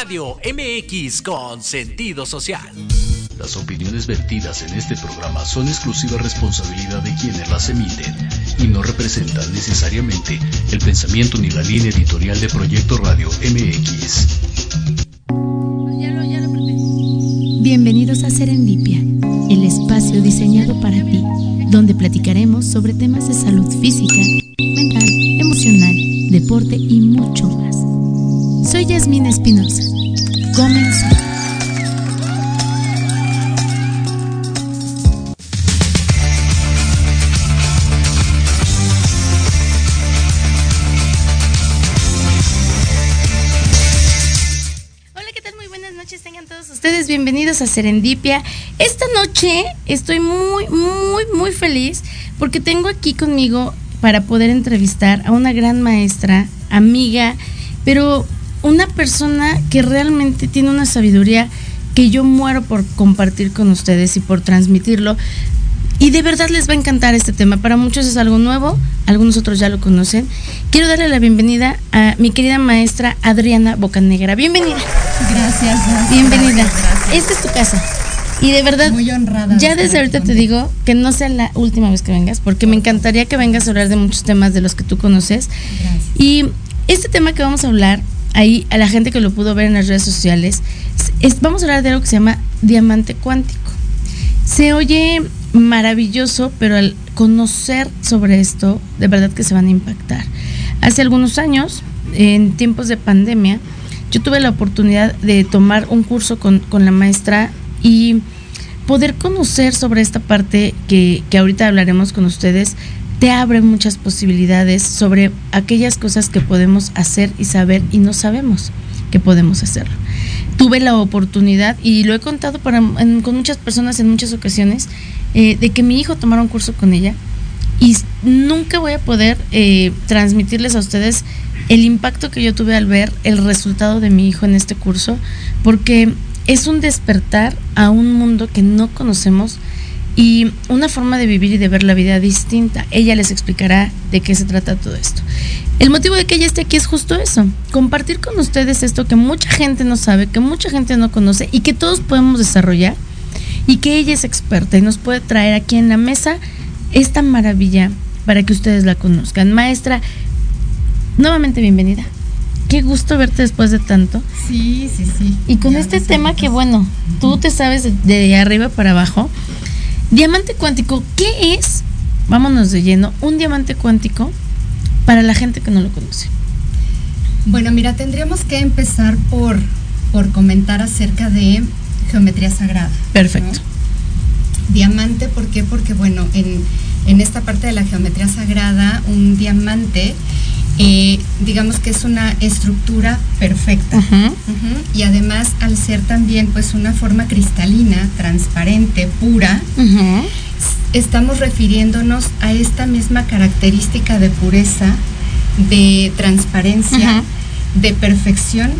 Radio MX con sentido social. Las opiniones vertidas en este programa son exclusiva responsabilidad de quienes las emiten y no representan necesariamente el pensamiento ni la línea editorial de Proyecto Radio MX. Bienvenidos a Serendipia, el espacio diseñado para ti, donde platicaremos sobre temas de salud física, mental, emocional, deporte y mucho más. Soy Yasmina Espinosa. Comenzamos. Hola, ¿qué tal? Muy buenas noches. Tengan todos ustedes bienvenidos a Serendipia. Esta noche estoy muy, muy, muy feliz porque tengo aquí conmigo para poder entrevistar a una gran maestra, amiga, pero una persona que realmente tiene una sabiduría que yo muero por compartir con ustedes y por transmitirlo. Y de verdad les va a encantar este tema. Para muchos es algo nuevo, algunos otros ya lo conocen. Quiero darle la bienvenida a mi querida maestra Adriana Bocanegra. Bienvenida. Gracias. gracias Bienvenida. gracias. Esta es tu casa. Y de verdad, Muy honrada. ya de desde ahorita te digo que no sea la última vez que vengas, porque me encantaría que vengas a hablar de muchos temas de los que tú conoces. Gracias. Y este tema que vamos a hablar, ahí a la gente que lo pudo ver en las redes sociales, es- es- vamos a hablar de algo que se llama diamante cuántico. Se oye maravilloso, pero al conocer sobre esto, de verdad que se van a impactar. Hace algunos años, en tiempos de pandemia, yo tuve la oportunidad de tomar un curso con, con la maestra y poder conocer sobre esta parte que, que ahorita hablaremos con ustedes, te abre muchas posibilidades sobre aquellas cosas que podemos hacer y saber y no sabemos que podemos hacerlo. Tuve la oportunidad, y lo he contado con muchas personas en muchas ocasiones, eh, de que mi hijo tomara un curso con ella y nunca voy a poder eh, transmitirles a ustedes el impacto que yo tuve al ver el resultado de mi hijo en este curso, porque es un despertar a un mundo que no conocemos y una forma de vivir y de ver la vida distinta. Ella les explicará de qué se trata todo esto. El motivo de que ella esté aquí es justo eso, compartir con ustedes esto que mucha gente no sabe, que mucha gente no conoce y que todos podemos desarrollar y que ella es experta y nos puede traer aquí en la mesa esta maravilla para que ustedes la conozcan. Maestra, nuevamente bienvenida. Qué gusto verte después de tanto. Sí, sí, sí. Y con Ya este me tema que, bueno, tú te sabes de, de arriba para abajo. Diamante cuántico, ¿qué es? Vámonos de lleno. Un diamante cuántico para la gente que no lo conoce. Bueno, mira, tendríamos que empezar por, por comentar acerca de geometría sagrada. Perfecto. ¿no? Diamante, ¿por qué? Porque, bueno, en, en esta parte de la geometría sagrada, un diamante, eh, digamos que es una estructura perfecta. Y además, al ser también pues una forma cristalina, transparente, pura, estamos refiriéndonos a esta misma característica de pureza, de transparencia, de perfección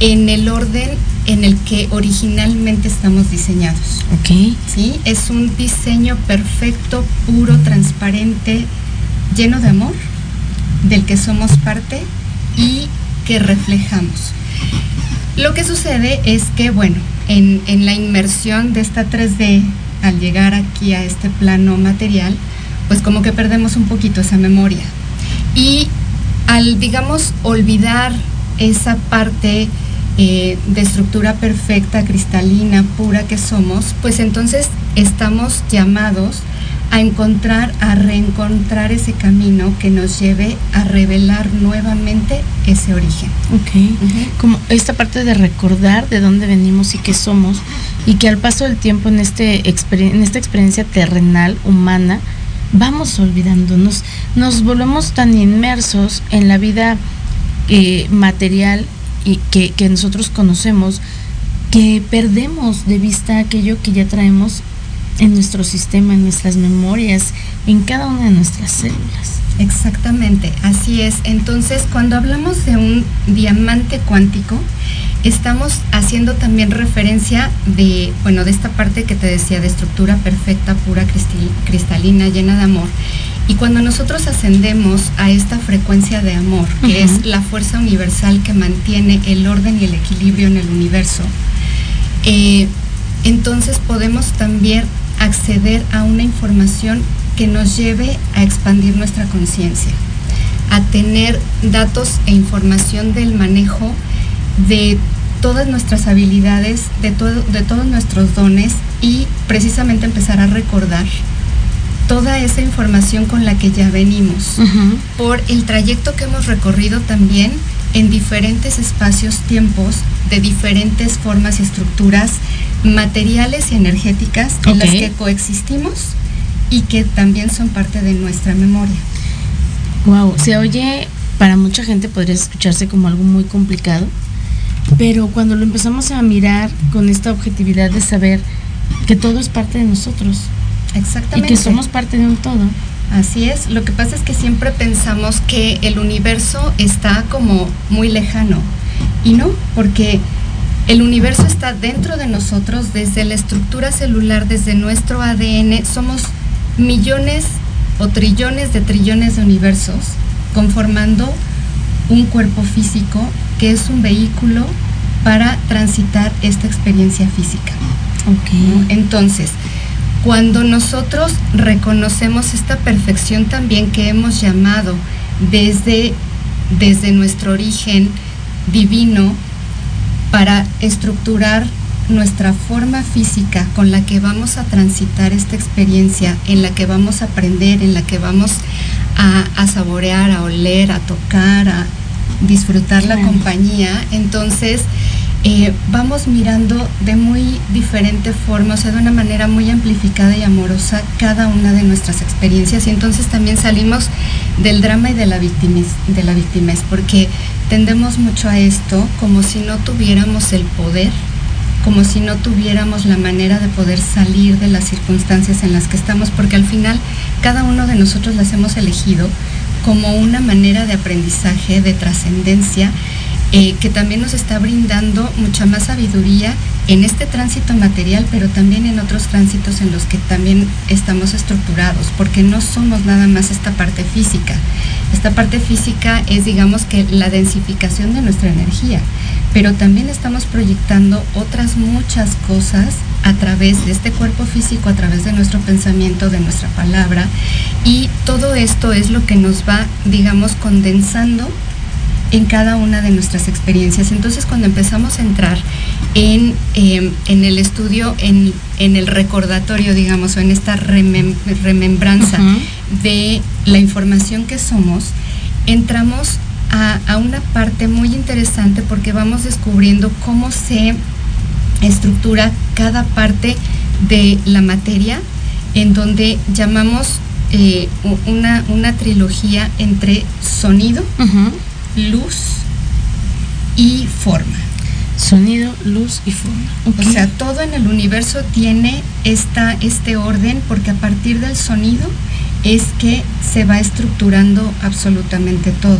en el orden en el que originalmente estamos diseñados. Ok. ¿sí? Es un diseño perfecto, puro, transparente, lleno de amor, del que somos parte y que reflejamos. Lo que sucede es que, bueno, en, en la inmersión de esta 3D, al llegar aquí a este plano material, pues como que perdemos un poquito esa memoria. Y al, digamos, olvidar esa parte eh, de estructura perfecta, cristalina, pura que somos, pues entonces estamos llamados a encontrar, a reencontrar ese camino que nos lleve a revelar nuevamente ese origen. Ok. Como esta parte de recordar de dónde venimos y qué somos, y que al paso del tiempo en, este en esta experiencia terrenal, humana, vamos olvidándonos, nos volvemos tan inmersos en la vida eh, material y que, que nosotros conocemos que perdemos de vista aquello que ya traemos en nuestro sistema, en nuestras memorias, en cada una de nuestras células. Exactamente, así es. Entonces, cuando hablamos de un diamante cuántico, estamos haciendo también referencia de, bueno, de esta parte que te decía, de estructura perfecta, pura, cristal- cristalina, llena de amor. Y cuando nosotros ascendemos a esta frecuencia de amor, que es la fuerza universal que mantiene el orden y el equilibrio en el universo, eh, entonces podemos también acceder a una información que nos lleve a expandir nuestra conciencia, a tener datos e información del manejo de todas nuestras habilidades, de, de todos nuestros dones y precisamente empezar a recordar toda esa información con la que ya venimos, por el trayecto que hemos recorrido también en diferentes espacios, tiempos, de diferentes formas y estructuras materiales y energéticas en las que coexistimos y que también son parte de nuestra memoria. Wow, se oye, para mucha gente podría escucharse como algo muy complicado, pero cuando lo empezamos a mirar con esta objetividad de saber que todo es parte de nosotros. Exactamente. Y que somos parte de un todo. Así es, lo que pasa es que siempre pensamos que el universo está como muy lejano y no, porque el universo está dentro de nosotros, desde la estructura celular, desde nuestro ADN, somos millones o trillones de trillones de universos conformando un cuerpo físico que es un vehículo para transitar esta experiencia física. Entonces, cuando nosotros reconocemos esta perfección también que hemos llamado desde, desde nuestro origen divino para estructurar nuestra forma física con la que vamos a transitar esta experiencia, en la que vamos a aprender, en la que vamos a, saborear, a oler, a tocar, a disfrutar la compañía, entonces eh, vamos mirando de muy diferente forma, o sea, de una manera muy amplificada y amorosa cada una de nuestras experiencias. Y entonces también salimos del drama y de la victimez, de la victimez porque tendemos mucho a esto como si no tuviéramos el poder como si no tuviéramos la manera de poder salir de las circunstancias en las que estamos, porque al final cada uno de nosotros las hemos elegido como una manera de aprendizaje, de trascendencia, eh, que también nos está brindando mucha más sabiduría en este tránsito material, pero también en otros tránsitos en los que también estamos estructurados, porque no somos nada más esta parte física. Esta parte física es, digamos que, la densificación de nuestra energía, pero también estamos proyectando otras muchas cosas a través de este cuerpo físico, a través de nuestro pensamiento, de nuestra palabra, y todo esto es lo que nos va, digamos, condensando en cada una de nuestras experiencias. Entonces cuando empezamos a entrar en, em, el estudio, en, el recordatorio, digamos, o en esta remembranza de la información que somos, entramos a, a, una parte muy interesante porque vamos descubriendo cómo se estructura cada parte de la materia, en donde llamamos eh, una, una, trilogía entre sonido, luz y forma. Sonido, luz y forma. O sea, todo en el universo tiene esta, este orden porque a partir del sonido es que se va estructurando absolutamente todo.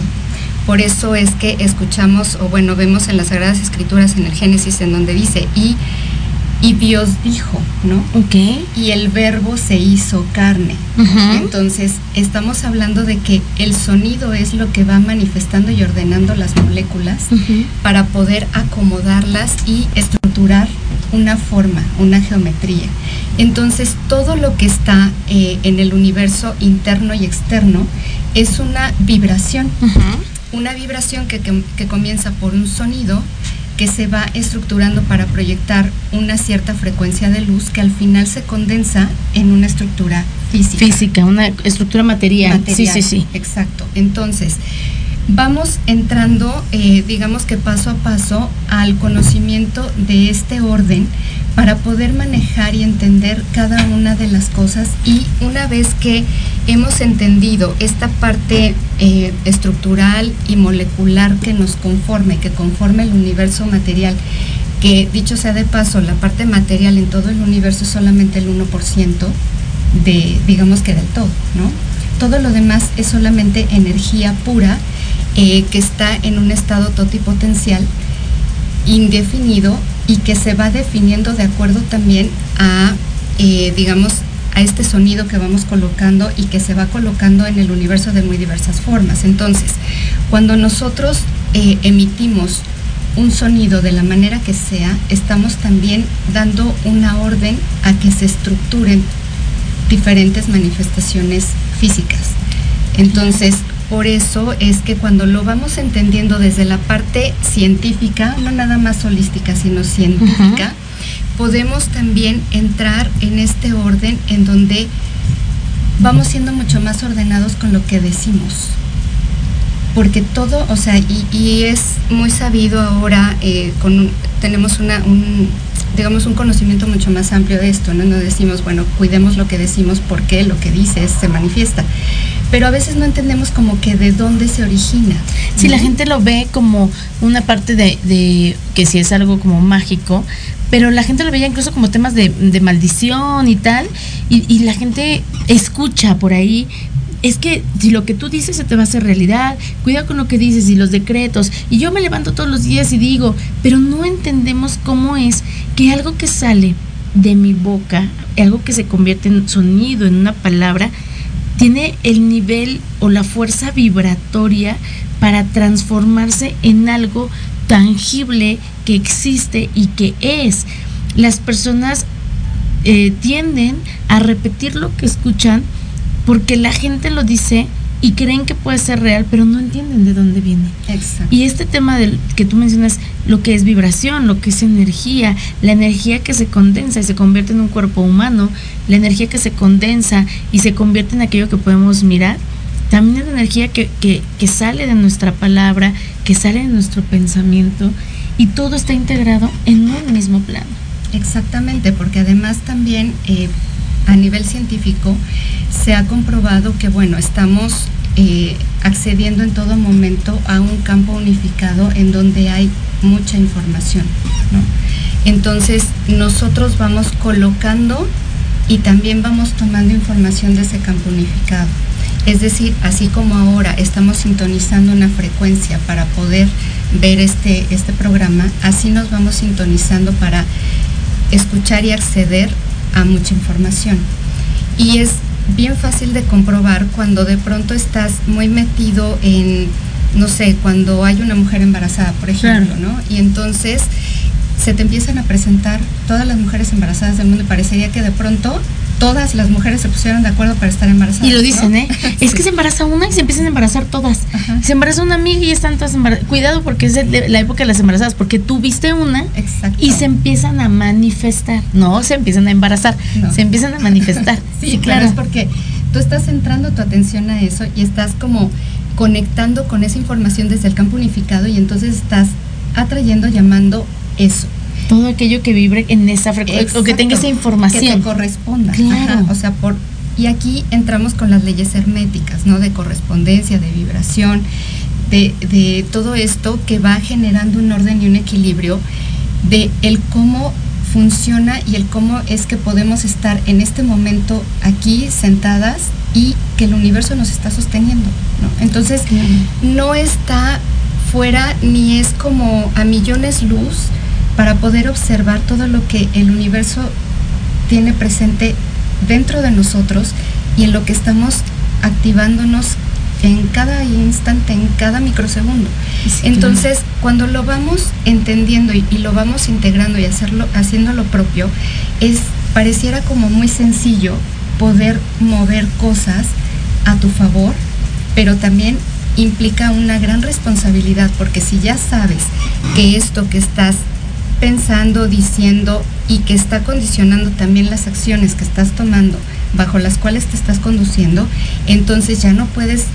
Por eso es que escuchamos, o bueno, vemos en las Sagradas Escrituras, en el Génesis, en donde dice, y y Dios dijo, ¿no? Ok. Y el verbo se hizo carne. Entonces, estamos hablando de que el sonido es lo que va manifestando y ordenando las moléculas para poder acomodarlas y estructurar una forma, una geometría. Entonces, todo lo que está eh, en el universo interno y externo es una vibración. Una vibración que, que comienza por un sonido que se va estructurando para proyectar una cierta frecuencia de luz que al final se condensa en una estructura física. Física, una estructura material. Sí, sí, sí. Exacto. Entonces, vamos entrando, eh, digamos que paso a paso, al conocimiento de este orden para poder manejar y entender cada una de las cosas y una vez que hemos entendido esta parte eh, estructural y molecular que nos conforme, que conforme el universo material, que dicho sea de paso, la parte material en todo el universo es solamente el 1% de, digamos que del todo, ¿no? Todo lo demás es solamente energía pura eh, que está en un estado totipotencial indefinido y que se va definiendo de acuerdo también a, eh, digamos, a este sonido que vamos colocando y que se va colocando en el universo de muy diversas formas. Entonces, cuando nosotros eh, emitimos un sonido de la manera que sea, estamos también dando una orden a que se estructuren diferentes manifestaciones físicas. Entonces, por eso es que cuando lo vamos entendiendo desde la parte científica, no nada más holística, sino científica, podemos también entrar en este orden en donde vamos siendo mucho más ordenados con lo que decimos. Porque todo, o sea, y, es muy sabido ahora, eh, con, tenemos una, un, digamos, un conocimiento mucho más amplio de esto, ¿no? No decimos, bueno, cuidemos lo que decimos porque lo que dices se manifiesta. Pero a veces no entendemos como que de dónde se origina. Si la gente lo ve como una parte de, que si es algo como mágico, pero la gente lo veía incluso como temas de, maldición y tal, y, y, la gente escucha por ahí, es que si lo que tú dices se te va a hacer realidad, cuida con lo que dices y los decretos. Y yo me levanto todos los días y digo, pero no entendemos cómo es que algo que sale de mi boca, algo que se convierte en sonido, en una palabra, tiene el nivel o la fuerza vibratoria para transformarse en algo tangible que existe y que es. Las personas eh, tienden a repetir lo que escuchan porque la gente lo dice y creen que puede ser real, pero no entienden de dónde viene. Exacto. Y este tema del que tú mencionas, lo que es vibración, lo que es energía, la energía que se condensa y se convierte en un cuerpo humano, la energía que se condensa y se convierte en aquello que podemos mirar, también es la energía que, que, que sale de nuestra palabra, que sale de nuestro pensamiento, y todo está integrado en un mismo plano. Exactamente, porque además también eh, a nivel científico se ha comprobado que, bueno, estamos eh, accediendo en todo momento a un campo unificado en donde hay mucha información. Entonces nosotros vamos colocando y también vamos tomando información de ese campo unificado. Es decir, así como ahora estamos sintonizando una frecuencia para poder ver este, este programa, así nos vamos sintonizando para escuchar y acceder a mucha información. Y es bien fácil de comprobar cuando de pronto estás muy metido en, no sé, cuando hay una mujer embarazada, por ejemplo, ¿no? Y entonces se te empiezan a presentar todas las mujeres embarazadas del mundo y parecería que de pronto todas las mujeres se pusieron de acuerdo para estar embarazadas. Y lo dicen, ¿eh? Es que se embaraza una y se empiezan a embarazar todas. Se embaraza una amiga y están todas embarazadas. Cuidado porque es la época de las embarazadas, porque tú viste una y se empiezan a manifestar. No, se empiezan a embarazar, se empiezan a manifestar. sí, claro. Es porque tú estás centrando tu atención a eso y estás como conectando con esa información desde el campo unificado y entonces estás atrayendo, llamando eso todo aquello que vibre en esa frecuencia o que tenga esa información. Que te corresponda. Claro. o sea, por, y aquí entramos con las leyes herméticas, ¿no? De correspondencia, de vibración, de, de todo esto que va generando un orden y un equilibrio de el cómo funciona y el cómo es que podemos estar en este momento aquí sentadas y que el universo nos está sosteniendo. ¿no? Entonces, no está fuera ni es como a millones luz para poder observar todo lo que el universo tiene presente dentro de nosotros y en lo que estamos activándonos en cada instante, en cada microsegundo. Entonces, cuando lo vamos entendiendo y, lo vamos integrando y hacerlo, haciendo lo propio, es, pareciera como muy sencillo poder mover cosas a tu favor, pero también implica una gran responsabilidad, porque si ya sabes que esto que estás pensando, diciendo y que está condicionando también las acciones que estás tomando, bajo las cuales te estás conduciendo, entonces ya no puedes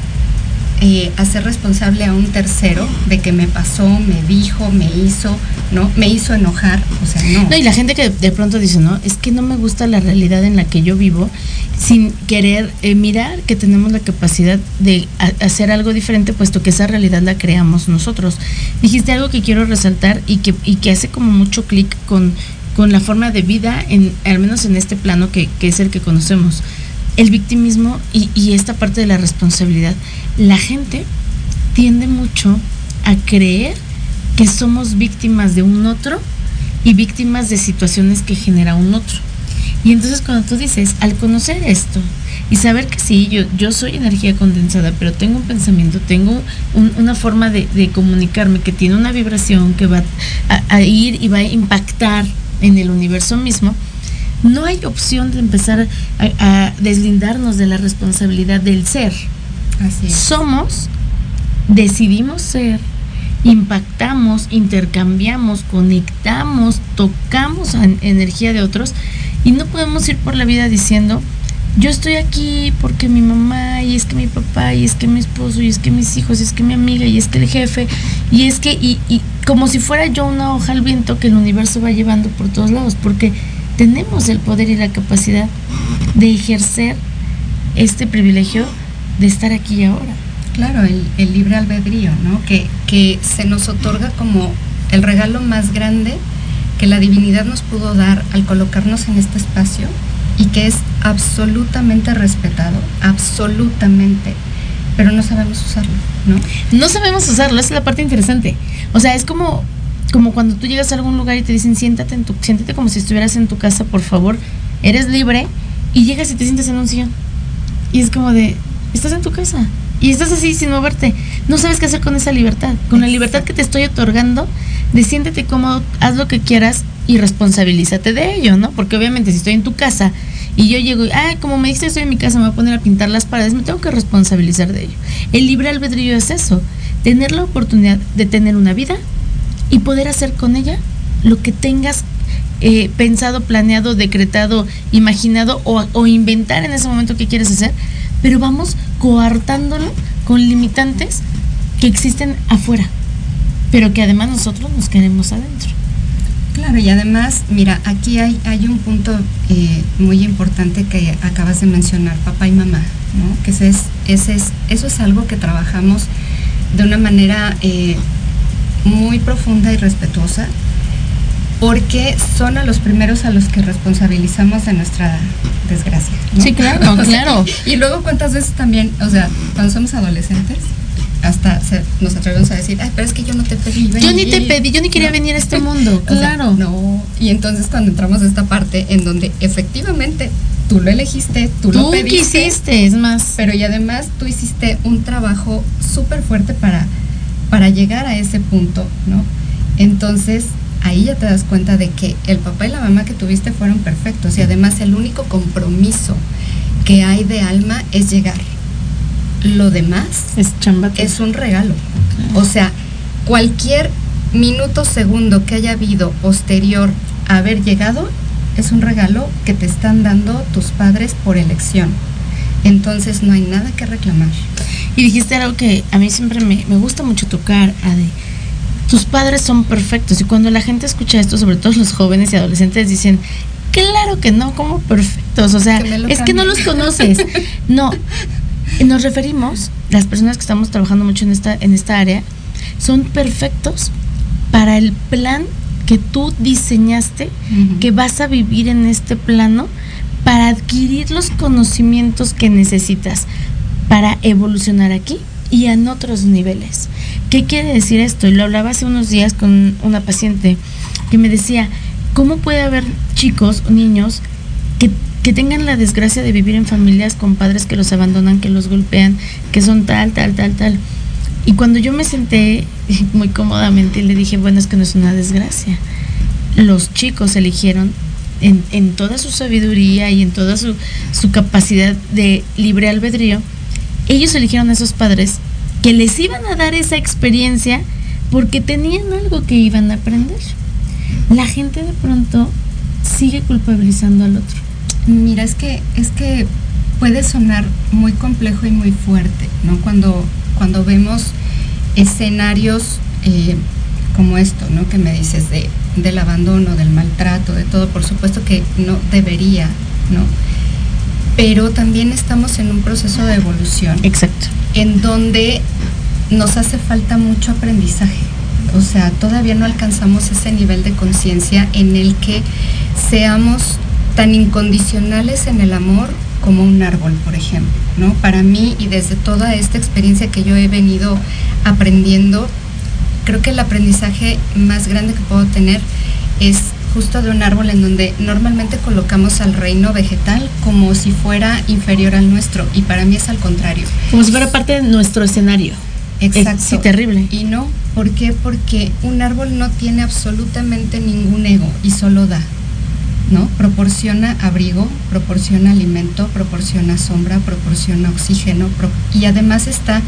hacer responsable a un tercero de que me pasó, me dijo, me hizo, ¿no? Me hizo enojar, o sea, no. No, y la gente que de pronto dice, no, es que no me gusta la realidad en la que yo vivo, sin querer eh, mirar que tenemos la capacidad de hacer algo diferente, puesto que esa realidad la creamos nosotros. Dijiste algo que quiero resaltar y que, y que hace como mucho clic con, con la forma de vida, en, al menos en este plano que, que es el que conocemos el victimismo y, esta parte de la responsabilidad. La gente tiende mucho a creer que somos víctimas de un otro y víctimas de situaciones que genera un otro. Y entonces cuando tú dices, al conocer esto y saber que sí, yo soy energía condensada, pero tengo un pensamiento, tengo una forma de, comunicarme que tiene una vibración que va a, ir y va a impactar en el universo mismo, no hay opción de empezar a, deslindarnos de la responsabilidad del ser. Así Somos, decidimos ser, impactamos, intercambiamos, conectamos, tocamos energía de otros y no podemos ir por la vida diciendo, yo estoy aquí porque mi mamá, y es que mi papá, y es que mi esposo, y es que mis hijos, y es que mi amiga, y es que el jefe, y es que, y, y como si fuera yo una hoja al viento que el universo va llevando por todos lados, porque tenemos el poder y la capacidad de ejercer este privilegio de estar aquí y ahora. Claro, el, el libre albedrío, ¿no? Que, que se nos otorga como el regalo más grande que la divinidad nos pudo dar al colocarnos en este espacio y que es absolutamente respetado, absolutamente, pero no sabemos usarlo, ¿no? No sabemos usarlo, esa es la parte interesante. O sea, es como, como cuando tú llegas a algún lugar y te dicen siéntate en tu, siéntate como si estuvieras en tu casa, por favor, eres libre, y llegas y te sientes en un sillón. Y es como de, estás en tu casa. Y estás así sin moverte. No sabes qué hacer con esa libertad. Con la libertad que te estoy otorgando, de siéntete cómodo, haz lo que quieras y responsabilízate de ello, ¿no? Porque obviamente si estoy en tu casa y yo llego y, ah, como me dijiste estoy en mi casa, me voy a poner a pintar las paredes, me tengo que responsabilizar de ello. El libre albedrío es eso, tener la oportunidad de tener una vida y poder hacer con ella lo que tengas eh, pensado, planeado, decretado, imaginado o, o inventar en ese momento que quieres hacer, pero vamos coartándolo con limitantes que existen afuera, pero que además nosotros nos queremos adentro. Claro, y además, mira, aquí hay, hay un punto eh, muy importante que acabas de mencionar, papá y mamá, ¿no? Que es, ese es, eso es algo que trabajamos de una manera eh, muy profunda y respetuosa, porque son a los primeros a los que responsabilizamos de nuestra desgracia. Sí, claro, claro. y luego cuántas veces también, o sea, cuando somos adolescentes, hasta nos atrevemos a decir, Ay, pero es que yo no te pedí venir. Yo ni te pedí, yo ni quería venir a este mundo, claro. no, y entonces cuando entramos a esta parte en donde efectivamente tú lo elegiste, tú, lo pediste. quisiste, es más. Pero y además tú hiciste un trabajo súper fuerte para, para llegar a ese punto, ¿no? Entonces ahí ya te das cuenta de que el papá y la mamá que tuviste fueron perfectos y además el único compromiso que hay de alma es llegar lo demás es, es un regalo. O sea, cualquier minuto, segundo que haya habido posterior a haber llegado, es un regalo que te están dando tus padres por elección. Entonces no hay nada que reclamar. Y dijiste algo que a mí siempre me, me gusta mucho tocar, Ade. Tus padres son perfectos. Y cuando la gente escucha esto, sobre todo los jóvenes y adolescentes, dicen, claro que no, como perfectos. O sea, es que no los conoces. No, nos referimos, las personas que estamos trabajando mucho en esta, en esta área, son perfectos para el plan que tú diseñaste, que vas a vivir en este plano, para adquirir los conocimientos que necesitas para evolucionar aquí y en otros niveles. ¿Qué quiere decir esto? Y lo hablaba hace unos días con una paciente que me decía, ¿cómo puede haber chicos o niños que que tengan la desgracia de vivir en familias con padres que los abandonan, que los golpean, que son tal, tal, tal, tal. Y cuando yo me senté muy cómodamente le dije, bueno, es que no es una desgracia. Los chicos eligieron en, en toda su sabiduría y en toda su, su capacidad de libre albedrío, ellos eligieron a esos padres que les iban a dar esa experiencia porque tenían algo que iban a aprender. La gente de pronto sigue culpabilizando al otro Mira, es que, es que puede sonar muy complejo y muy fuerte, ¿no? Cuando, cuando vemos escenarios eh, como esto, ¿no? Que me dices de, del abandono, del maltrato, de todo, por supuesto que no debería, ¿no? Pero también estamos en un proceso de evolución. Exacto. En donde nos hace falta mucho aprendizaje. O sea, todavía no alcanzamos ese nivel de conciencia en el que seamos tan incondicionales en el amor como un árbol, por ejemplo, ¿no? Para mí y desde toda esta experiencia que yo he venido aprendiendo, creo que el aprendizaje más grande que puedo tener es justo de un árbol en donde normalmente colocamos al reino vegetal como si fuera inferior al nuestro y para mí es al contrario. Como si fuera parte de nuestro escenario. Exacto. sí, terrible. Y no, ¿por qué? Porque un árbol no tiene absolutamente ningún ego y solo da. ¿No? Proporciona abrigo, proporciona alimento, proporciona sombra, proporciona oxígeno y además está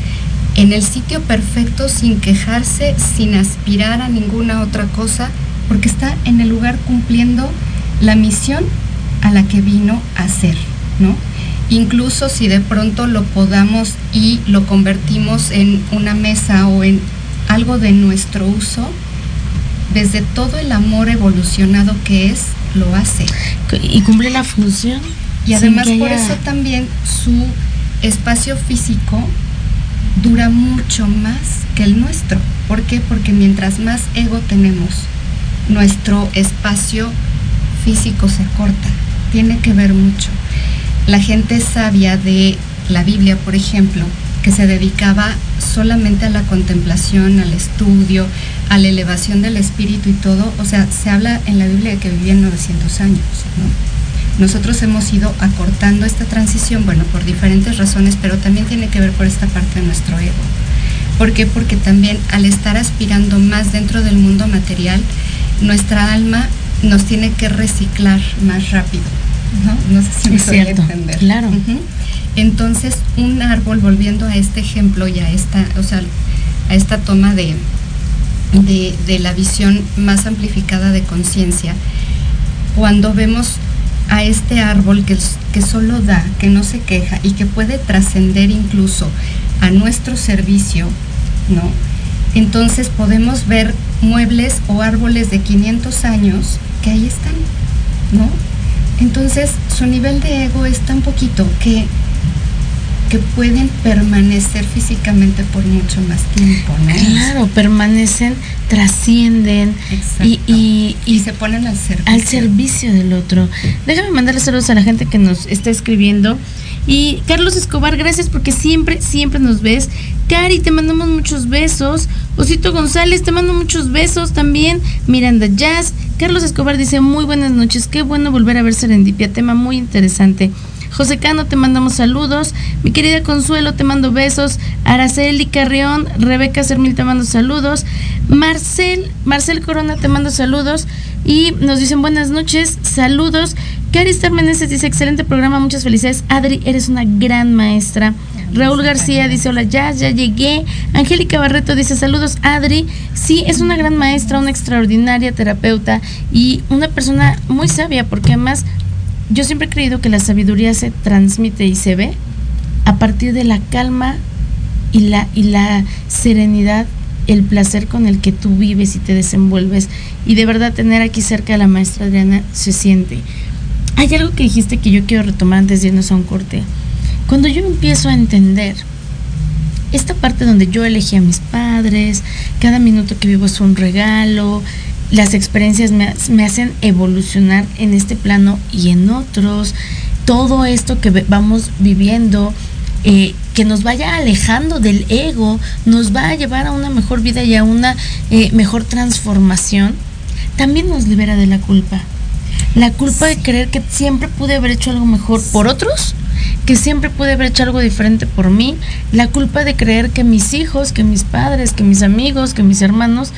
en el sitio perfecto sin quejarse, sin aspirar a ninguna otra cosa, porque está en el lugar cumpliendo la misión a la que vino a ser, ¿no? Incluso si de pronto lo podamos y lo convertimos en una mesa o en algo de nuestro uso, desde todo el amor evolucionado que es, lo hace. Y cumple la función. Y además por eso también su espacio físico dura mucho más que el nuestro. ¿Por qué? Porque mientras más ego tenemos, nuestro espacio físico se corta. Tiene que ver mucho. La gente sabia de la Biblia, por ejemplo, que se dedicaba solamente a la contemplación, al estudio, a la elevación del espíritu y todo, o sea, se habla en la Biblia de que vivían 900 años, Nosotros hemos ido acortando esta transición, bueno, por diferentes razones, pero también tiene que ver por esta parte de nuestro ego. ¿Por qué? Porque también al estar aspirando más dentro del mundo material, nuestra alma nos tiene que reciclar más rápido. ¿no? No sé si me entender. Claro. Entonces, un árbol, volviendo a este ejemplo y a esta, o sea, a esta toma de, de, la visión más amplificada de conciencia, cuando vemos a este árbol que, que solo da, que no se queja y que puede trascender incluso a nuestro servicio, ¿no? Entonces podemos ver muebles o árboles de 500 años que ahí están, ¿no? Entonces su nivel de ego es tan poquito que, que pueden permanecer físicamente por mucho más tiempo, ¿no? Claro, permanecen, trascienden y, y, se ponen al servicio. al servicio del otro. Déjame mandarle saludos a la gente que nos está escribiendo. Y Carlos Escobar, gracias porque siempre, siempre nos ves. Cari, te mandamos muchos besos. Osito González, te mando muchos besos también. Miranda Jazz. Carlos Escobar dice, muy buenas noches. Qué bueno volver a ver Serendipia. Tema muy interesante. José Cano, te mandamos saludos. Mi querida Consuelo, te mando besos. Araceli Carrión, Rebeca Sermil, te mando saludos. Marcel, Marcel Corona, te mando saludos. Y nos dicen buenas noches, saludos. Caristar Meneses dice, excelente programa, muchas felicidades. Adri, eres una gran maestra. Raúl García dice, hola, ya, ya llegué. Angélica Barreto dice, saludos, Adri. Sí, es una gran maestra, una extraordinaria terapeuta y una persona muy sabia, porque además yo siempre he creído que la sabiduría se transmite y se ve a partir de la calma y la, y la serenidad, el placer con el que tú vives y te desenvuelves. Y de verdad tener aquí cerca a la maestra Adriana se siente. Hay algo que dijiste que yo quiero retomar antes de irnos a un corte. Cuando yo empiezo a entender esta parte donde yo elegí a mis padres, cada minuto que vivo es un regalo, las experiencias me, hacen evolucionar en este plano y en otros. Todo esto que vamos viviendo, eh, que nos vaya alejando del ego, nos va a llevar a una mejor vida y a una eh, mejor transformación, también nos libera de la culpa. La culpa de creer que siempre pude haber hecho algo mejor por otros, que siempre pude haber hecho algo diferente por mí. La culpa de creer que mis hijos, que mis padres, que mis amigos, que mis hermanos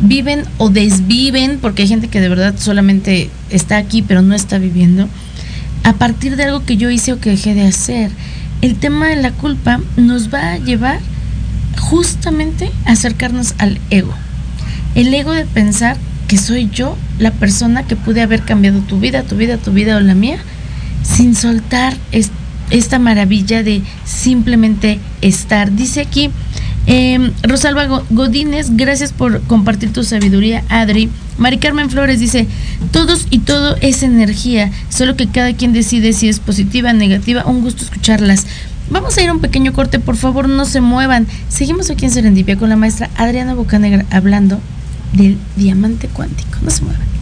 viven o desviven, porque hay gente que de verdad solamente está aquí pero no está viviendo, a partir de algo que yo hice o que dejé de hacer. El tema de la culpa nos va a llevar justamente a acercarnos al ego. El ego de pensar que soy yo la persona que pude haber cambiado tu vida, tu vida, tu vida o la mía, sin soltar esta maravilla de simplemente estar. Dice aquí, eh, Rosalba Godínez, gracias por compartir tu sabiduría, Adri. Mari Carmen Flores dice, todos y todo es energía, solo que cada quien decide si es positiva, negativa, un gusto escucharlas. Vamos a ir a un pequeño corte, por favor no se muevan. Seguimos aquí en Serendipia con la maestra Adriana Bocanegra hablando del diamante cuántico. No se muevan.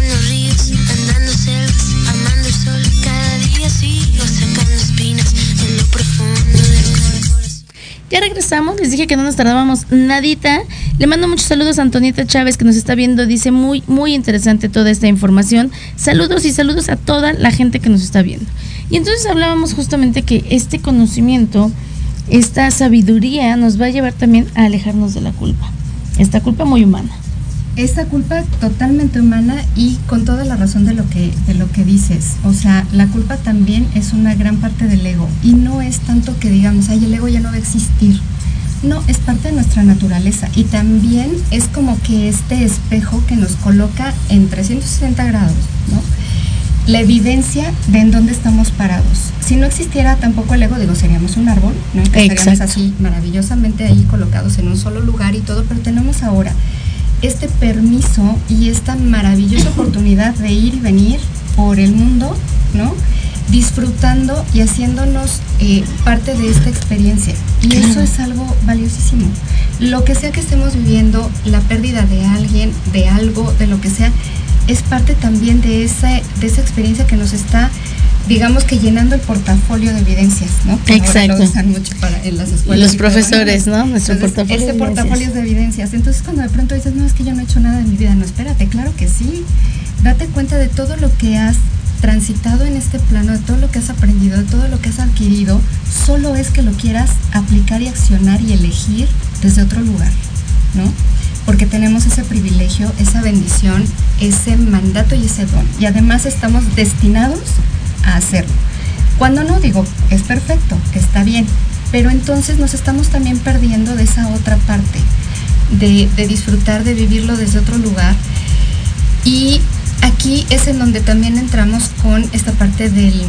Ya regresamos, les dije que no nos tardábamos nadita. Le mando muchos saludos a Antonieta Chávez que nos está viendo. Dice muy, muy interesante toda esta información. Saludos y saludos a toda la gente que nos está viendo. Y entonces hablábamos justamente que este conocimiento, esta sabiduría nos va a llevar también a alejarnos de la culpa. Esta culpa muy humana. Esta culpa totalmente humana y con toda la razón de lo que de lo que dices. O sea, la culpa también es una gran parte del ego y no es tanto que digamos, ay, el ego ya no va a existir. No, es parte de nuestra naturaleza y también es como que este espejo que nos coloca en 360 grados, ¿no? La evidencia de en dónde estamos parados. Si no existiera tampoco el ego, digo, seríamos un árbol, ¿no? Que estaríamos así maravillosamente ahí colocados en un solo lugar y todo, pero tenemos ahora este permiso y esta maravillosa oportunidad de ir y venir por el mundo, ¿no? Disfrutando y haciéndonos eh, parte de esta experiencia. Y eso es algo valiosísimo. Lo que sea que estemos viviendo, la pérdida de alguien, de algo, de lo que sea, es parte también de esa, de esa experiencia que nos está, digamos que llenando el portafolio de evidencias, ¿no? Que Exacto. lo usan mucho para, en las escuelas. Los profesores, ¿no? Nuestro Entonces, portafolio Ese de portafolio de evidencias. Entonces cuando de pronto dices, no, es que yo no he hecho nada en mi vida, no, espérate, claro que sí. Date cuenta de todo lo que has transitado en este plano, de todo lo que has aprendido, de todo lo que has adquirido, solo es que lo quieras aplicar y accionar y elegir desde otro lugar, ¿no? Porque tenemos ese privilegio, esa bendición, ese mandato y ese don. Y además estamos destinados a hacerlo. Cuando no digo, es perfecto, está bien, pero entonces nos estamos también perdiendo de esa otra parte, de, disfrutar, de vivirlo desde otro lugar. Y aquí es en donde también entramos con esta parte del,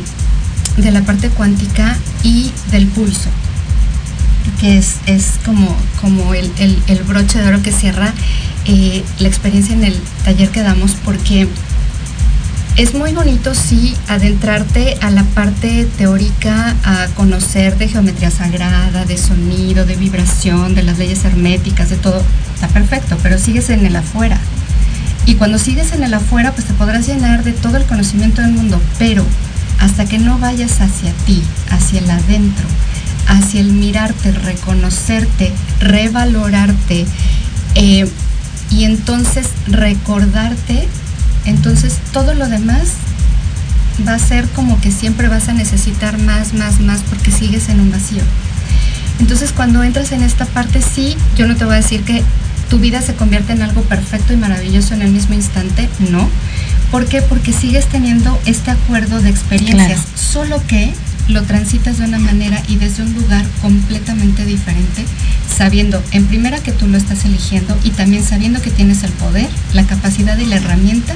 de la parte cuántica y del pulso, que es, es como, como el, el- el broche de oro que cierra eh, la experiencia en el taller que damos, porque es muy bonito, sí, adentrarte a la parte teórica, a conocer de geometría sagrada, de sonido, de vibración, de las leyes herméticas, de todo. Está perfecto, pero sigues en el afuera. Y cuando sigues en el afuera, pues te podrás llenar de todo el conocimiento del mundo, pero hasta que no vayas hacia ti, hacia el adentro, hacia el mirarte, reconocerte, revalorarte, eh, y entonces recordarte, entonces todo lo demás va a ser como que siempre vas a necesitar más, más, más, porque sigues en un vacío. Entonces cuando entras en esta parte, sí, yo no te voy a decir que tu vida se convierte en algo perfecto y maravilloso en el mismo instante, no. ¿Por qué? Porque sigues teniendo este acuerdo de experiencias, Claro. solo que lo transitas de una manera y desde un lugar completamente diferente, sabiendo en primera que tú lo estás eligiendo y también sabiendo que tienes el poder, la capacidad y la herramienta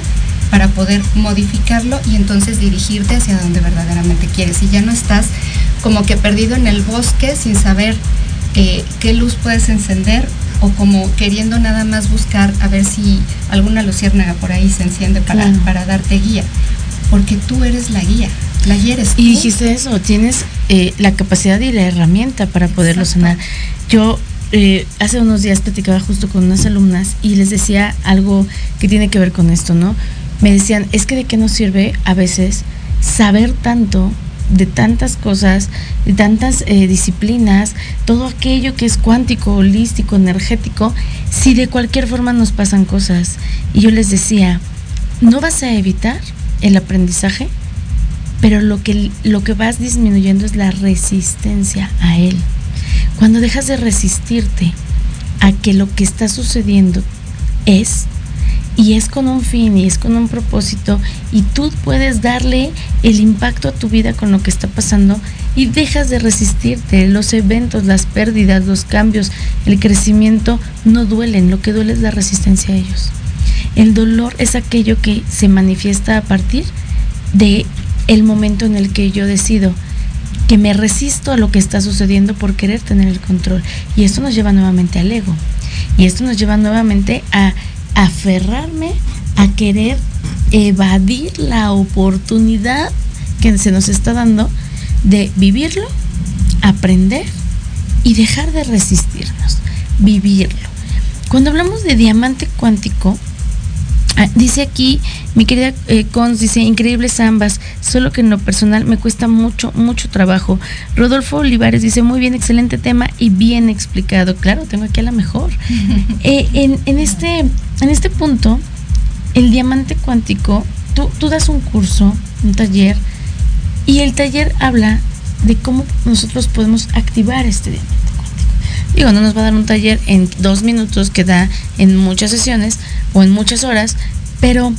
para poder modificarlo y entonces dirigirte hacia donde verdaderamente quieres. Y ya no estás como que perdido en el bosque sin saber eh, qué luz puedes encender o como queriendo nada más buscar a ver si alguna luciérnaga por ahí se enciende para, Claro. para darte guía. Porque tú eres la guía, la guía eres tú. Y dijiste eso, tienes eh, la capacidad y la herramienta para poderlo Exacto. sanar. Yo eh, hace unos días platicaba justo con unas alumnas y les decía algo que tiene que ver con esto, ¿no? Me decían, es que de qué nos sirve a veces saber tanto de tantas cosas, de tantas eh, disciplinas, todo aquello que es cuántico, holístico, energético, si de cualquier forma nos pasan cosas. Y yo les decía, no vas a evitar el aprendizaje, pero lo que, lo que vas disminuyendo es la resistencia a él. Cuando dejas de resistirte a que lo que está sucediendo es, y es con un fin y es con un propósito, y tú puedes darle el impacto a tu vida con lo que está pasando, y dejas de resistirte. Los eventos, las pérdidas, los cambios, el crecimiento no duelen, lo que duele es la resistencia a ellos. El dolor es aquello que se manifiesta a partir de el momento en el que yo decido que me resisto a lo que está sucediendo por querer tener el control. Y esto nos lleva nuevamente al ego. Y esto nos lleva nuevamente a aferrarme a querer evadir la oportunidad que se nos está dando de vivirlo, aprender y dejar de resistirnos, vivirlo. Cuando hablamos de diamante cuántico, ah, dice aquí mi querida eh, Cons, dice increíbles ambas, solo que en lo personal me cuesta mucho, mucho trabajo. Rodolfo Olivares dice muy bien, excelente tema y bien explicado. Claro, tengo aquí a la mejor. Eh, en, en, este, en este punto, el diamante cuántico, tú, tú das un curso, un taller, y el taller habla de cómo nosotros podemos activar este diamante. Digo, no nos va a dar un taller en dos minutos que da en muchas sesiones o en muchas horas, pero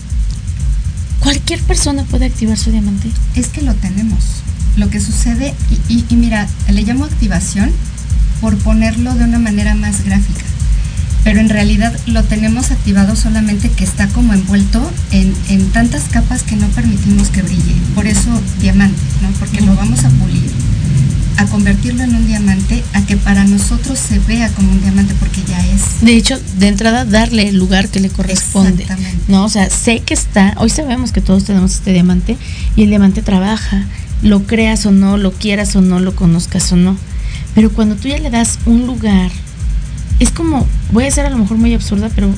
cualquier persona puede activar su diamante. Es que lo tenemos. Lo que sucede, y, y- y mira, le llamo activación por ponerlo de una manera más gráfica. Pero en realidad lo tenemos activado solamente que está como envuelto en, en tantas capas que no permitimos que brille. Por eso diamante, ¿no? Porque lo vamos a pulir, a convertirlo en un diamante, a que para nosotros se vea como un diamante porque ya es. De hecho, de entrada, darle el lugar que le corresponde. Exactamente. No, o sea, sé que está, hoy sabemos que todos tenemos este diamante y el diamante trabaja, lo creas o no, lo quieras o no, lo conozcas o no. Pero cuando tú ya le das un lugar, es como, voy a ser a lo mejor muy absurda, pero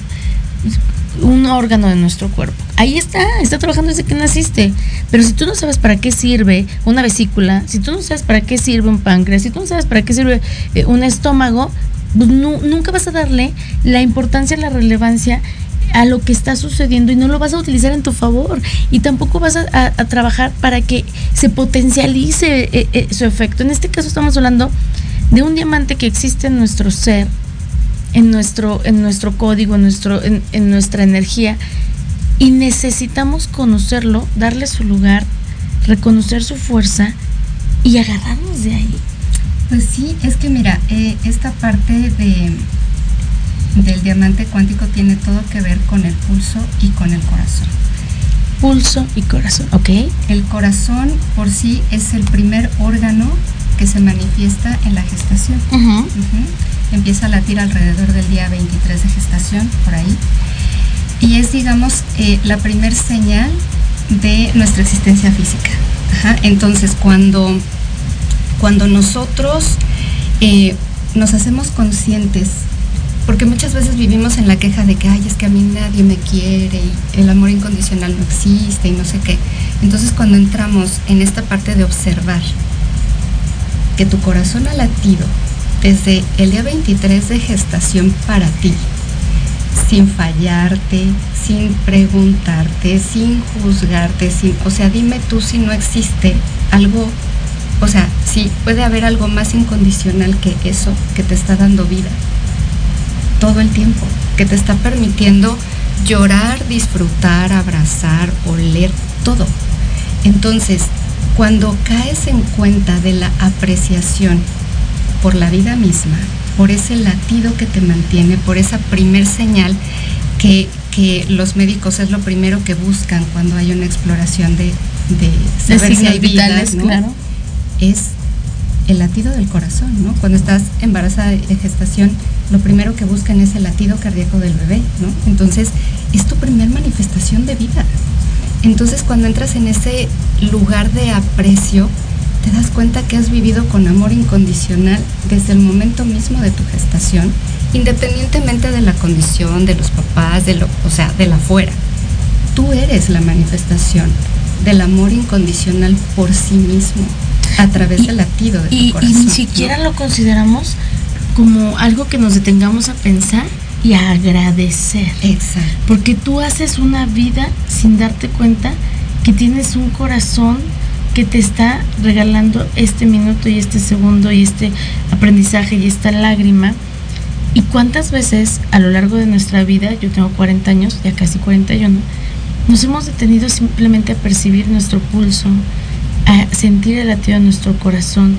un órgano de nuestro cuerpo. Ahí está, está trabajando desde que naciste. Pero si tú no sabes para qué sirve una vesícula, si tú no sabes para qué sirve un páncreas, si tú no sabes para qué sirve eh, un estómago, pues nu- nunca vas a darle la importancia, la relevancia a lo que está sucediendo y no lo vas a utilizar en tu favor y tampoco vas a trabajar para que se potencialice eh, eh, su efecto. En este caso estamos hablando de un diamante que existe en nuestro ser, en nuestro, en nuestro código, en, nuestro, en, en nuestra energía y necesitamos conocerlo, darle su lugar, reconocer su fuerza y agarrarnos de ahí. Pues sí, es que mira, eh, esta parte de, del diamante cuántico tiene todo que ver con el pulso y con el corazón. Pulso y corazón, ¿ok? El corazón por sí es el primer órgano que se manifiesta en la gestación. Ujú. Empieza a latir alrededor del día 23 de gestación, por ahí. Y es, digamos, eh, la primer señal de nuestra existencia física. Entonces, cuando, cuando nosotros eh, nos hacemos conscientes, porque muchas veces vivimos en la queja de que, ay, es que a mí nadie me quiere y el amor incondicional no existe y no sé qué. Entonces, cuando entramos en esta parte de observar que tu corazón ha latido desde el día 23 de gestación para ti, sin fallarte, sin preguntarte, sin juzgarte, sin, o sea, dime tú si no existe algo, o sea, si puede haber algo más incondicional que eso que te está dando vida todo el tiempo, que te está permitiendo llorar, disfrutar, abrazar, oler, todo. Entonces, cuando caes en cuenta de la apreciación por la vida misma, por ese latido que te mantiene, por esa primer señal que, que los médicos es lo primero que buscan cuando hay una exploración de, de De saber si hay vida, vitales, ¿no? claro. es el latido del corazón, ¿no? Cuando estás embarazada de gestación, lo primero que buscan es el latido cardíaco del bebé, ¿no? Entonces, es tu primer manifestación de vida. Entonces, cuando entras en ese lugar de aprecio, te das cuenta que has vivido con amor incondicional desde el momento mismo de tu gestación, independientemente de la condición, de los papás, de lo, o sea, de la fuera. Tú eres la manifestación del amor incondicional por sí mismo a través Y- del latido de tu Y, y corazón. ni siquiera ¿no? lo consideramos como algo que nos detengamos a pensar y a agradecer. Exacto. Porque tú haces una vida sin darte cuenta que tienes un corazón que te está regalando este minuto y este segundo y este aprendizaje y esta lágrima. ¿Y cuántas veces a lo largo de nuestra vida, yo tengo 40 años, ya casi 41, nos hemos detenido simplemente a percibir nuestro pulso, a sentir el latido de nuestro corazón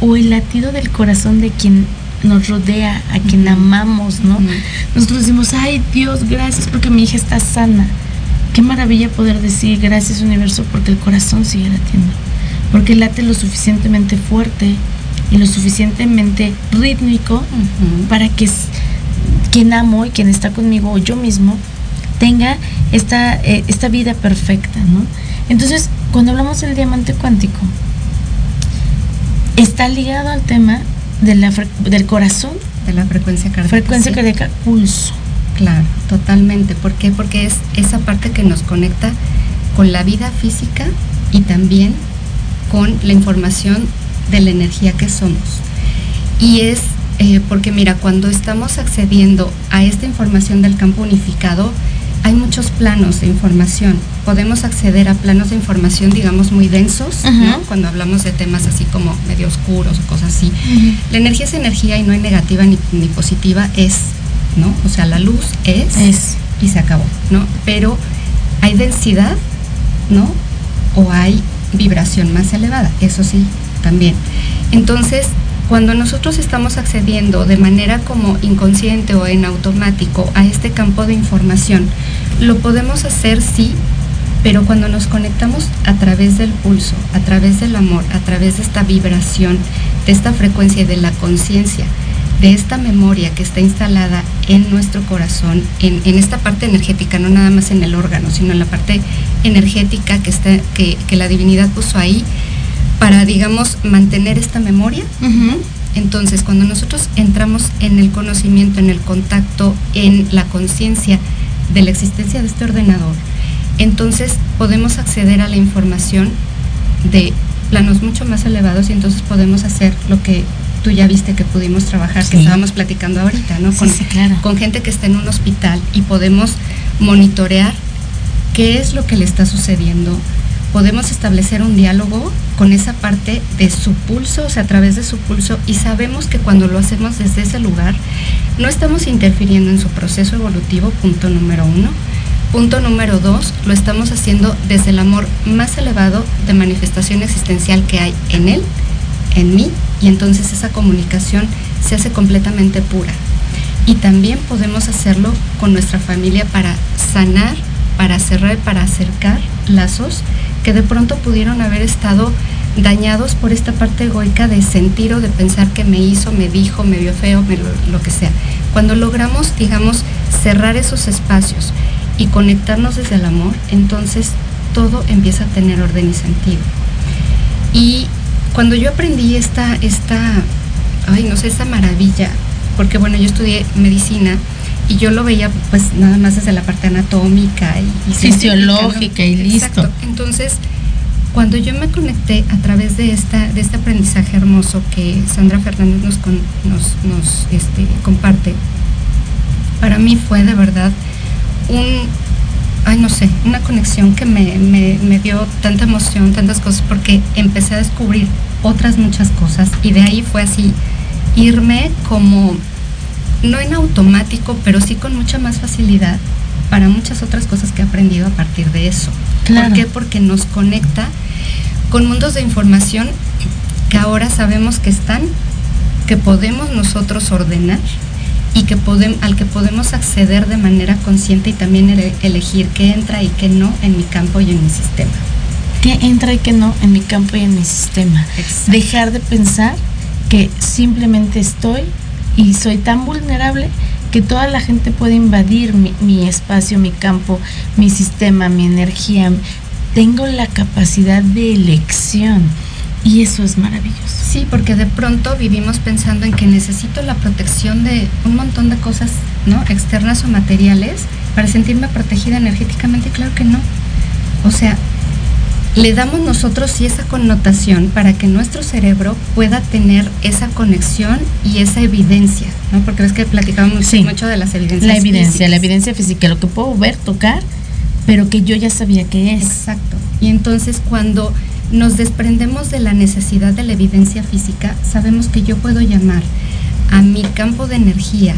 o el latido del corazón de quien nos rodea, a quien amamos, ¿no? Nosotros decimos, ay Dios, gracias porque mi hija está sana. Qué maravilla poder decir gracias universo porque el corazón sigue latiendo. porque late lo suficientemente fuerte y lo suficientemente rítmico para que quien amo y quien está conmigo o yo mismo tenga esta, eh, esta vida perfecta, ¿no? Entonces, cuando hablamos del diamante cuántico, está ligado al tema de la fre- del corazón, De la frecuencia cardíaca. frecuencia sí. cardíaca, pulso. Claro, totalmente. ¿Por qué? Porque es esa parte que nos conecta con la vida física y también con la información de la energía que somos. Y es eh, porque, mira, cuando estamos accediendo a esta información del campo unificado, hay muchos planos de información. Podemos acceder a planos de información, digamos, muy densos, ¿no? Cuando hablamos de temas así como medio oscuros o cosas así. La energía es energía y no hay negativa ni, ni positiva, es, ¿no? O sea, la luz es, Es. y se acabó, ¿no? Pero hay densidad, ¿no? O hay vibración más elevada, eso sí, también. Entonces, cuando nosotros estamos accediendo de manera como inconsciente o en automático a este campo de información, lo podemos hacer sí, pero cuando nos conectamos a través del pulso, a través del amor, a través de esta vibración, de esta frecuencia y de la conciencia, de esta memoria que está instalada en nuestro corazón, en, en esta parte energética, no nada más en el órgano, sino en la parte energética que, está, que, que la divinidad puso ahí para, digamos, mantener esta memoria. Entonces, cuando nosotros entramos en el conocimiento, en el contacto, en la conciencia de la existencia de este ordenador, entonces podemos acceder a la información de planos mucho más elevados y entonces podemos hacer lo que tú ya viste que pudimos trabajar, que estábamos platicando ahorita, ¿no? Sí, Con, sí, claro. con gente que está en un hospital y podemos monitorear qué es lo que le está sucediendo. Podemos establecer un diálogo con esa parte de su pulso, o sea, a través de su pulso, y sabemos que cuando lo hacemos desde ese lugar, no estamos interfiriendo en su proceso evolutivo, punto número uno. Punto número dos, lo estamos haciendo desde el amor más elevado de manifestación existencial que hay en él, en mí, y entonces esa comunicación se hace completamente pura. Y también podemos hacerlo con nuestra familia para sanar, para cerrar, para acercar lazos que de pronto pudieron haber estado dañados por esta parte egoica de sentir o de pensar que me hizo, me dijo, me vio feo, lo que sea. Cuando logramos, digamos, cerrar esos espacios y conectarnos desde el amor, entonces todo empieza a tener orden y sentido. Y cuando yo aprendí esta, esta, ay, no sé, esta maravilla, porque bueno, yo estudié medicina y yo lo veía pues nada más desde la parte anatómica y, y Fisiológica y listo. Exacto. Entonces, cuando yo me conecté a través de esta de este aprendizaje hermoso que Sandra Fernández nos con- nos, nos, este, comparte, para mí fue de verdad un ay no sé, una conexión que me, me, me dio tanta emoción, tantas cosas, porque empecé a descubrir otras muchas cosas y de ahí fue así irme como no en automático, pero sí con mucha más facilidad para muchas otras cosas que he aprendido a partir de eso. Claro. ¿Por qué? Porque nos conecta con mundos de información que ahora sabemos que están, que podemos nosotros ordenar y que podem- al que podemos acceder de manera consciente y también ele- elegir qué entra y qué no en mi campo y en mi sistema. ¿Qué entra y qué no en mi campo y en mi sistema? Exacto. Dejar de pensar que simplemente estoy y soy tan vulnerable que toda la gente puede invadir mi, mi espacio, mi campo, mi sistema, mi energía. Tengo la capacidad de elección y eso es maravilloso. Sí, porque de pronto vivimos pensando en que necesito la protección de un montón de cosas, ¿no? Externas o materiales para sentirme protegida energéticamente. Claro que no. O sea, le damos nosotros sí esa connotación para que nuestro cerebro pueda tener esa conexión y esa evidencia, ¿no? Porque ves que platicábamos Sí. mucho de las evidencias. La evidencia, físicas. la evidencia física, lo que puedo ver, tocar, pero que yo ya sabía que es. Exacto. Y entonces cuando nos desprendemos de la necesidad de la evidencia física, sabemos que yo puedo llamar a mi campo de energía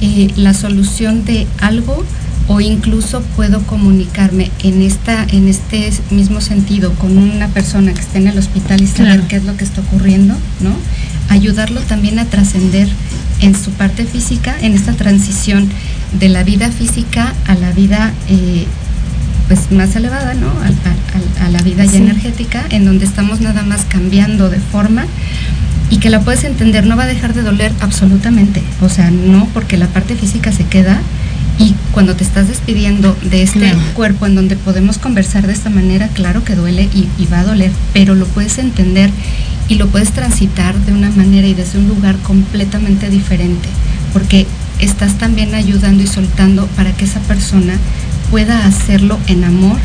eh, la solución de algo o incluso puedo comunicarme en esta en este mismo sentido con una persona que esté en el hospital y saber Claro. qué es lo que está ocurriendo, ¿no? Ayudarlo también a trascender en su parte física, en esta transición de la vida física a la vida eh, pues más elevada, ¿no? A, la vida ya energética, en donde estamos nada más cambiando de forma y que la puedes entender, no va a dejar de doler absolutamente, o sea, no porque la parte física se queda y cuando te estás despidiendo de este cuerpo en donde podemos conversar de esta manera, claro que duele y, y va a doler, pero lo puedes entender y lo puedes transitar de una manera y desde un lugar completamente diferente, porque estás también ayudando y soltando para que esa persona pueda hacerlo en amor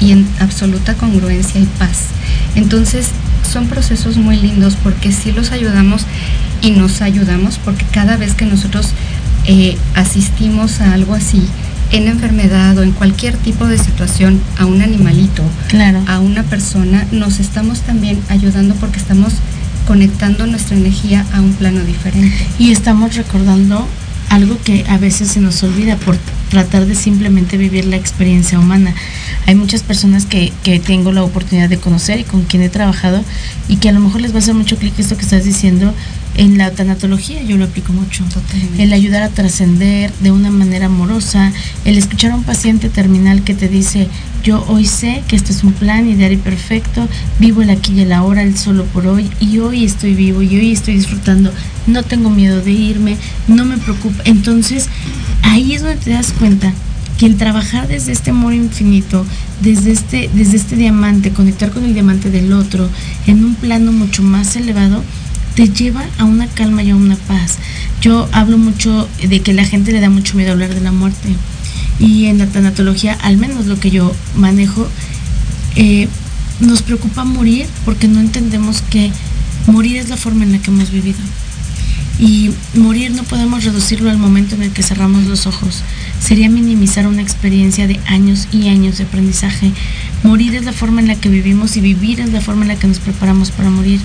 y en absoluta congruencia y paz. Entonces, son procesos muy lindos porque sí los ayudamos y nos ayudamos porque cada vez que nosotros eh, asistimos a algo así, en enfermedad o en cualquier tipo de situación a un animalito, claro. a una persona, nos estamos también ayudando porque estamos conectando nuestra energía a un plano diferente. Y estamos recordando algo que a veces se nos olvida por tratar de simplemente vivir la experiencia humana. Hay muchas personas que, que tengo la oportunidad de conocer y con quien he trabajado y que a lo mejor les va a hacer mucho clic esto que estás diciendo en la tanatología yo lo aplico mucho. El ayudar a trascender de una manera amorosa, el escuchar a un paciente terminal que te dice, yo hoy sé que esto es un plan ideal y perfecto, vivo el aquí y el ahora, el solo por hoy, y hoy estoy vivo y hoy estoy disfrutando, no tengo miedo de irme, no me preocupa. Entonces, ahí es donde te das cuenta que el trabajar desde este amor infinito, desde este, desde este diamante, conectar con el diamante del otro, en un plano mucho más elevado, te lleva a una calma y a una paz. Yo hablo mucho de que la gente le da mucho miedo hablar de la muerte. Y en la tanatología, al menos lo que yo manejo, eh, nos preocupa morir porque no entendemos que morir es la forma en la que hemos vivido. Y morir no podemos reducirlo al momento en el que cerramos los ojos. Sería minimizar una experiencia de años y años de aprendizaje. Morir es la forma en la que vivimos y vivir es la forma en la que nos preparamos para morir.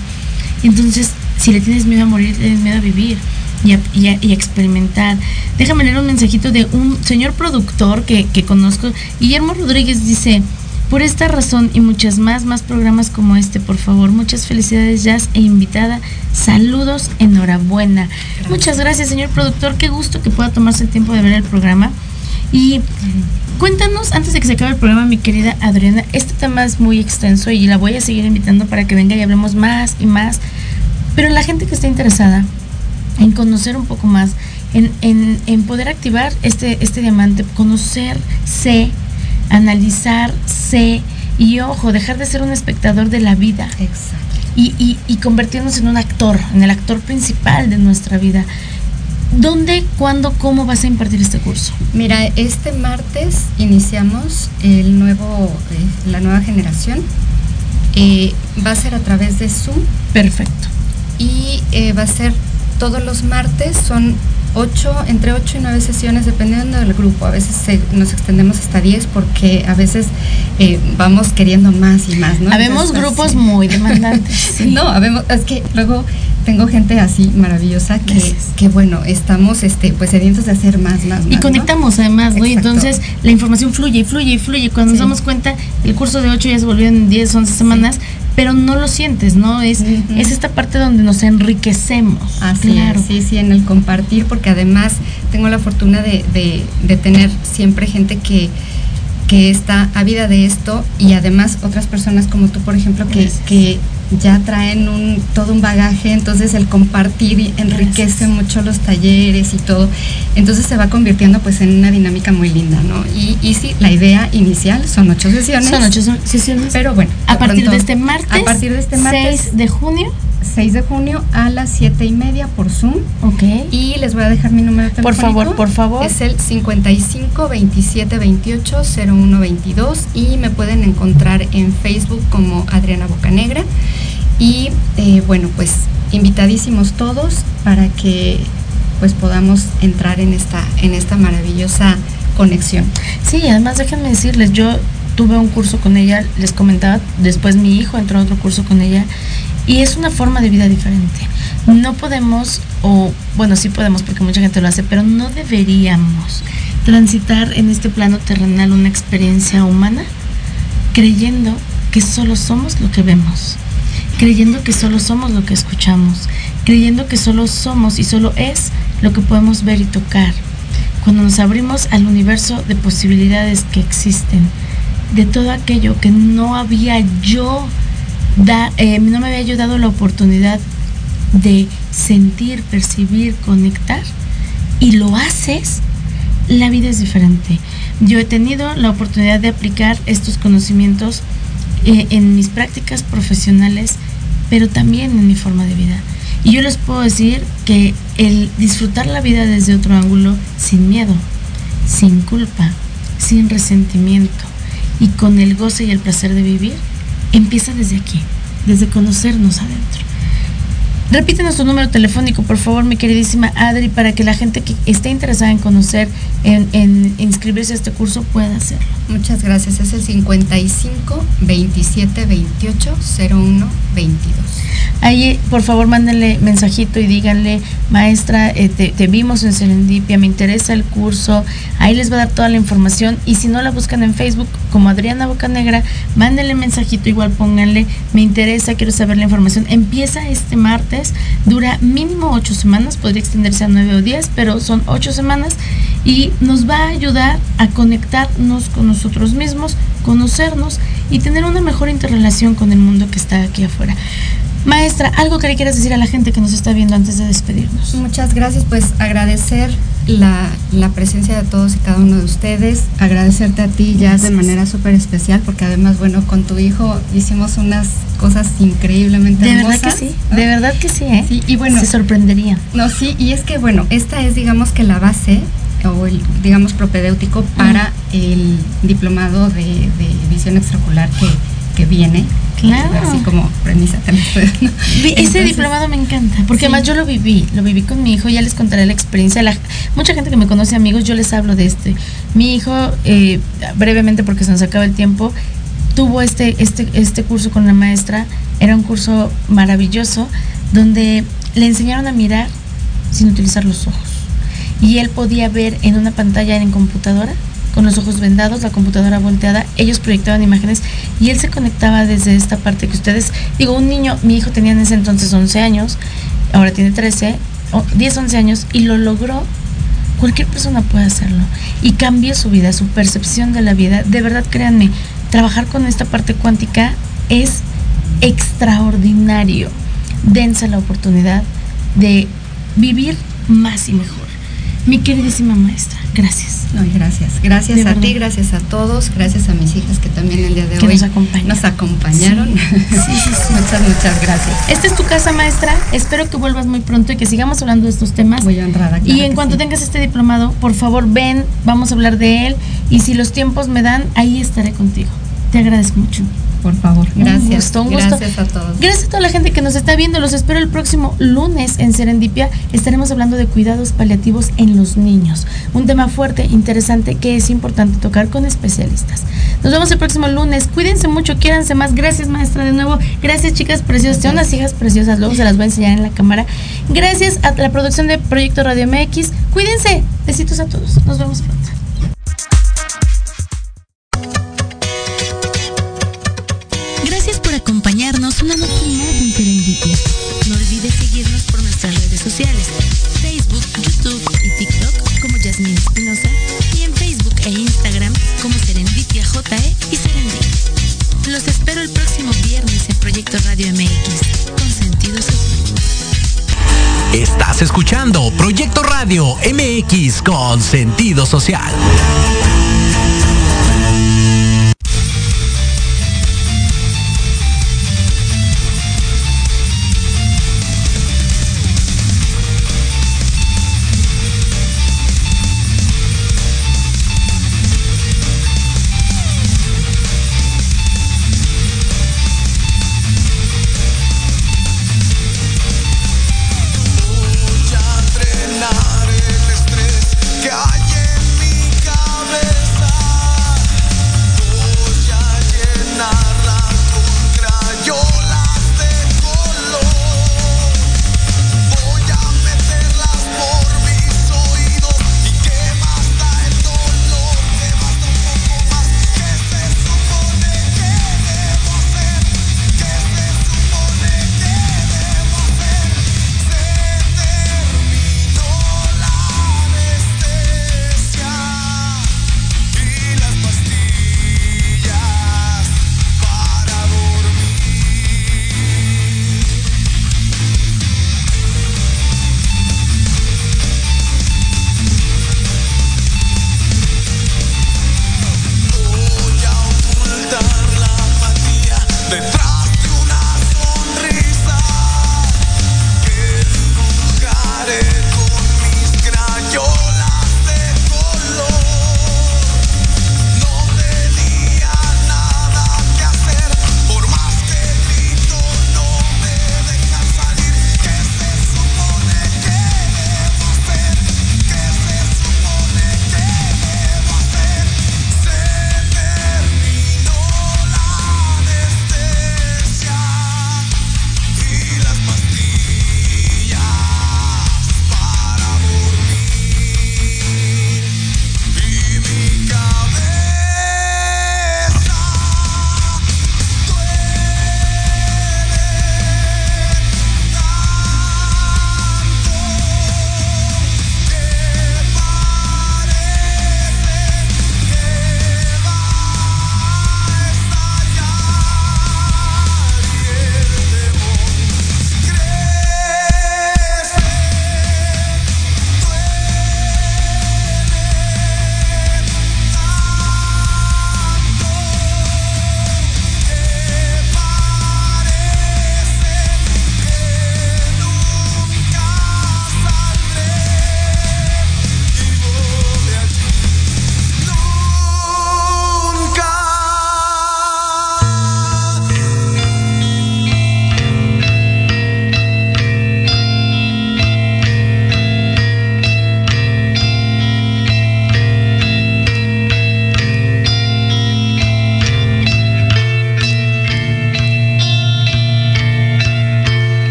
Entonces, si le tienes miedo a morir, tienes miedo a vivir y a, experimentar. Déjame leer un mensajito de un señor productor que, que conozco. Guillermo Rodríguez dice, por esta razón y muchas más, más programas como este, por favor. Muchas felicidades, Jazz e invitada. Saludos, enhorabuena. Muchas gracias, señor productor. Qué gusto que pueda tomarse el tiempo de ver el programa. Y cuéntanos, antes de que se acabe el programa, mi querida Adriana, este tema es muy extenso y la voy a seguir invitando para que venga y hablemos más y más pero la gente que está interesada en conocer un poco más, en, en, poder activar este, este diamante, conocerse, analizarse y ojo, dejar de ser un espectador de la vida. Exacto. Y, y, y convertirnos en un actor, en el actor principal de nuestra vida. ¿Dónde, cuándo, cómo vas a impartir este curso? Mira, este martes iniciamos el nuevo, eh, la nueva generación. Eh, va a ser a través de Zoom. Perfecto y eh, va a ser todos los martes, son ocho, entre 8 y 9 sesiones dependiendo del grupo. A veces nos extendemos hasta 10 porque a veces eh, vamos queriendo más y más, ¿no? Habemos grupos muy demandantes. No, habemos, es que luego tengo gente así maravillosa que, que bueno, estamos este, pues sedientos de hacer más, más, Y conectamos además, ¿no? Y entonces la información fluye y fluye y fluye. Cuando nos damos cuenta, el curso de 8 ya se volvió en 10, 11 semanas pero no lo sientes, ¿no? Es, es esta parte donde nos enriquecemos. Así claro. sí, sí, en el compartir, porque además tengo la fortuna de, de, tener siempre gente que, que está ávida de esto y además otras personas como tú, por ejemplo, que, que ya traen un, todo un bagaje, entonces el compartir enriquece mucho los talleres y todo, entonces se va convirtiendo pues en una dinámica muy linda, ¿no? Y, y sí, la idea inicial son ocho sesiones. Son ocho sesiones. Pero bueno. A partir de este martes. A partir de este martes. 6 de junio. 6 de junio a las 7 y media por Zoom. Ok. Y les voy a dejar mi número telefónico. Por favor, por favor. Es el 55 27 28 01 22 y me pueden encontrar en Facebook como Adriana Bocanegra. Y eh, bueno, pues invitadísimos todos para que pues podamos entrar en esta, en esta maravillosa conexión. Sí, además déjenme decirles, yo tuve un curso con ella, les comentaba, después mi hijo entró a otro curso con ella y es una forma de vida diferente. No podemos, o bueno, sí podemos porque mucha gente lo hace, pero no deberíamos transitar en este plano terrenal una experiencia humana creyendo que solo somos lo que vemos creyendo que solo somos lo que escuchamos, creyendo que solo somos y solo es lo que podemos ver y tocar. Cuando nos abrimos al universo de posibilidades que existen, de todo aquello que no había yo, da, eh, no me había yo dado la oportunidad de sentir, percibir, conectar, y lo haces, la vida es diferente. Yo he tenido la oportunidad de aplicar estos conocimientos eh, en mis prácticas profesionales, pero también en mi forma de vida. Y yo les puedo decir que el disfrutar la vida desde otro ángulo, sin miedo, sin culpa, sin resentimiento y con el goce y el placer de vivir, empieza desde aquí, desde conocernos adentro. Repítenos tu número telefónico, por favor, mi queridísima Adri, para que la gente que esté interesada en conocer, en, en inscribirse a este curso, pueda hacerlo. Muchas gracias. Es el 55 27 28 01 22. Ahí, por favor, mándenle mensajito y díganle, maestra, eh, te, te vimos en Serendipia, me interesa el curso. Ahí les va a dar toda la información. Y si no la buscan en Facebook como Adriana Bocanegra, mándenle mensajito, igual pónganle, me interesa, quiero saber la información. Empieza este martes, dura mínimo ocho semanas, podría extenderse a nueve o diez, pero son ocho semanas y nos va a ayudar a conectarnos con nosotros mismos, conocernos y tener una mejor interrelación con el mundo que está aquí afuera. Maestra, algo que le quieras decir a la gente que nos está viendo antes de despedirnos. Muchas gracias, pues agradecer la, la presencia de todos y cada uno de ustedes, agradecerte a ti ya de manera súper especial, porque además, bueno, con tu hijo hicimos unas cosas increíblemente De hermosas. verdad que sí, ¿no? de verdad que sí, ¿eh? Sí, y bueno, Se sorprenderían. No, sí, y es que bueno, esta es digamos que la base o el digamos propedéutico para el diplomado de, de visión extraocular que, que viene. Claro. Así como premisa dando. Vi- Ese Entonces, diplomado me encanta, porque Sí. además yo lo viví, lo viví con mi hijo, ya les contaré la experiencia. La- mucha gente que me conoce, amigos, yo les hablo de este. Mi hijo, eh, brevemente porque se nos acaba el tiempo, tuvo este, este, este curso con la maestra, era un curso maravilloso, donde le enseñaron a mirar sin utilizar los ojos. Y él podía ver en una pantalla en computadora, con los ojos vendados, la computadora volteada, ellos proyectaban imágenes y él se conectaba desde esta parte que ustedes, digo, un niño, mi hijo tenía en ese entonces 11 años, ahora tiene 13, o 10, 11 años y lo logró. Cualquier persona puede hacerlo y cambia su vida, su percepción de la vida. De verdad, créanme, trabajar con esta parte cuántica es extraordinario. Dense la oportunidad de vivir más y mejor. Mi queridísima maestra, gracias. No, y gracias. Gracias De a verdad. ti, gracias a todos, gracias a mis hijas que también el día de Que hoy nos acompañan. nos acompañaron. Sí, sí, sí, sí. muchas, muchas gracias. Esta es tu casa, maestra. Espero que vuelvas muy pronto y que sigamos hablando de estos temas. Muy honrada. y claro en que cuanto tengas este diplomado, por favor, ven, vamos a hablar de él. Y si los tiempos me dan, ahí estaré contigo. Te agradezco mucho. Por favor, gracias. Un gusto, un gusto. Gracias a todos. Gracias a toda la gente que nos está viendo. Los espero el próximo lunes en Serendipia. Estaremos hablando de cuidados paliativos en los niños. Un tema fuerte, interesante, que es importante tocar con especialistas. Nos vemos el próximo lunes. Cuídense mucho, quiéranse más. Gracias, maestra, de nuevo. Gracias, chicas preciosas. Tengo unas hijas preciosas. Luego se las voy a enseñar en la cámara. Gracias a la producción de Proyecto Radio MX. Cuídense. Besitos a todos. Nos vemos pronto. No olvides seguirnos por nuestras redes sociales, Facebook, YouTube y TikTok como Yasmin Espinosa y en Facebook e Instagram como Serendipia JE y Serendipia. Los espero el próximo viernes en Proyecto Radio MX con sentido social. Estás escuchando Proyecto Radio MX con sentido social.